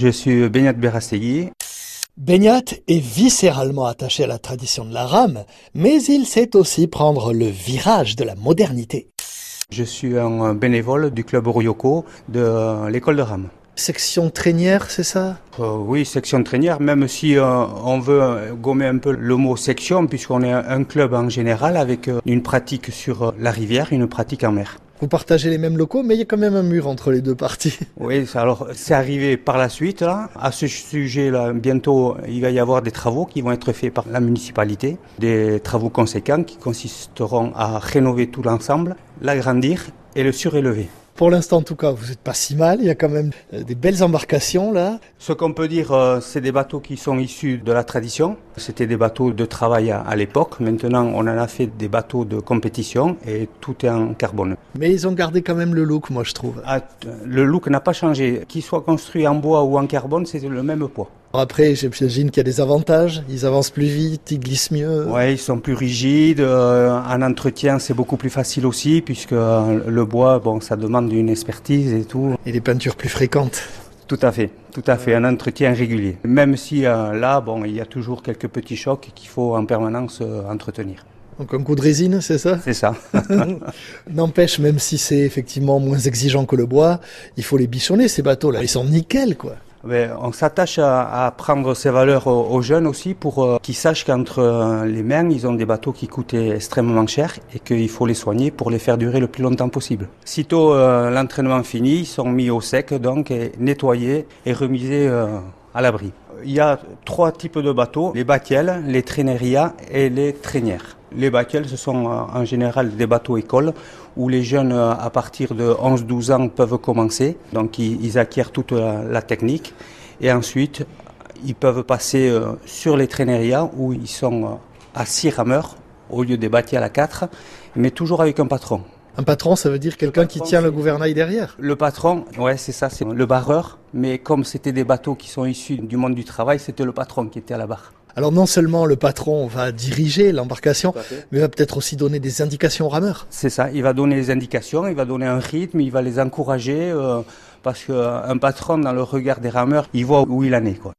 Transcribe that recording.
Je suis Benyat Berastegui. Benyat est viscéralement attaché à la tradition de la rame, mais il sait aussi prendre le virage de la modernité. Je suis un bénévole du club Orioko de l'école de rame. Section trainière, c'est ça? Euh, Oui, section trainière, même si euh, on veut gommer un peu le mot section, puisqu'on est un club en général avec euh, une pratique sur la rivière, une pratique en mer. Vous partagez les mêmes locaux, mais il y a quand même un mur entre les deux parties. Oui, alors c'est arrivé par la suite. À ce sujet-là, bientôt, il va y avoir des travaux qui vont être faits par la municipalité, des travaux conséquents qui consisteront à rénover tout l'ensemble, l'agrandir et le surélever. Pour l'instant, en tout cas, vous n'êtes pas si mal. Il y a quand même euh, des belles embarcations là. Ce qu'on peut dire, euh, c'est des bateaux qui sont issus de la tradition. C'était des bateaux de travail à, l'époque. Maintenant, on en a fait des bateaux de compétition et tout est en carbone. Mais ils ont gardé quand même le look, moi, je trouve. Ah, le look n'a pas changé. Qu'il soit construit en bois ou en carbone, c'est le même poids. Après, j'imagine qu'il y a des avantages. Ils avancent plus vite, ils glissent mieux. Ouais, ils sont plus rigides. Euh, en entretien, c'est beaucoup plus facile aussi, puisque euh, le bois, bon, ça demande une expertise et tout. Et des peintures plus fréquentes. Tout à fait, tout à fait, un entretien régulier. Même si euh, là, bon, il y a toujours quelques petits chocs qu'il faut en permanence entretenir. Donc un coup de résine, c'est ça? C'est ça. N'empêche, même si c'est effectivement moins exigeant que le bois, il faut les bichonner ces bateaux-là. Ils sont nickel, quoi on s'attache à, prendre ces valeurs aux, jeunes aussi pour euh, qu'ils sachent qu'entre euh, les mains, ils ont des bateaux qui coûtent extrêmement cher et qu'il faut les soigner pour les faire durer le plus longtemps possible. Sitôt euh, l'entraînement fini, ils sont mis au sec, donc nettoyés et remisés à l'abri. Il y a trois types de bateaux, les baquiels, les traînerias et les traînières. Les baquiels, ce sont en général des bateaux écoles où les jeunes à partir de 11-12 ans peuvent commencer. Donc ils, acquièrent toute la, technique et ensuite ils peuvent passer euh, sur les traînerias où ils sont euh, à 6 rameurs au lieu des baquiels à 4, mais toujours avec un patron. Un patron, ça veut dire quelqu'un qui tient le gouvernail derrière Le patron, ouais, c'est ça, c'est le barreur. Mais comme c'était des bateaux qui sont issus du monde du travail, c'était le patron qui était à la barre. Alors non seulement le patron va diriger l'embarcation, mais va peut-être aussi donner des indications aux rameurs. C'est ça, il va donner des indications, il va donner un rythme, il va les encourager, euh, parce qu'un patron, dans le regard des rameurs, il voit où il en est. Quoi.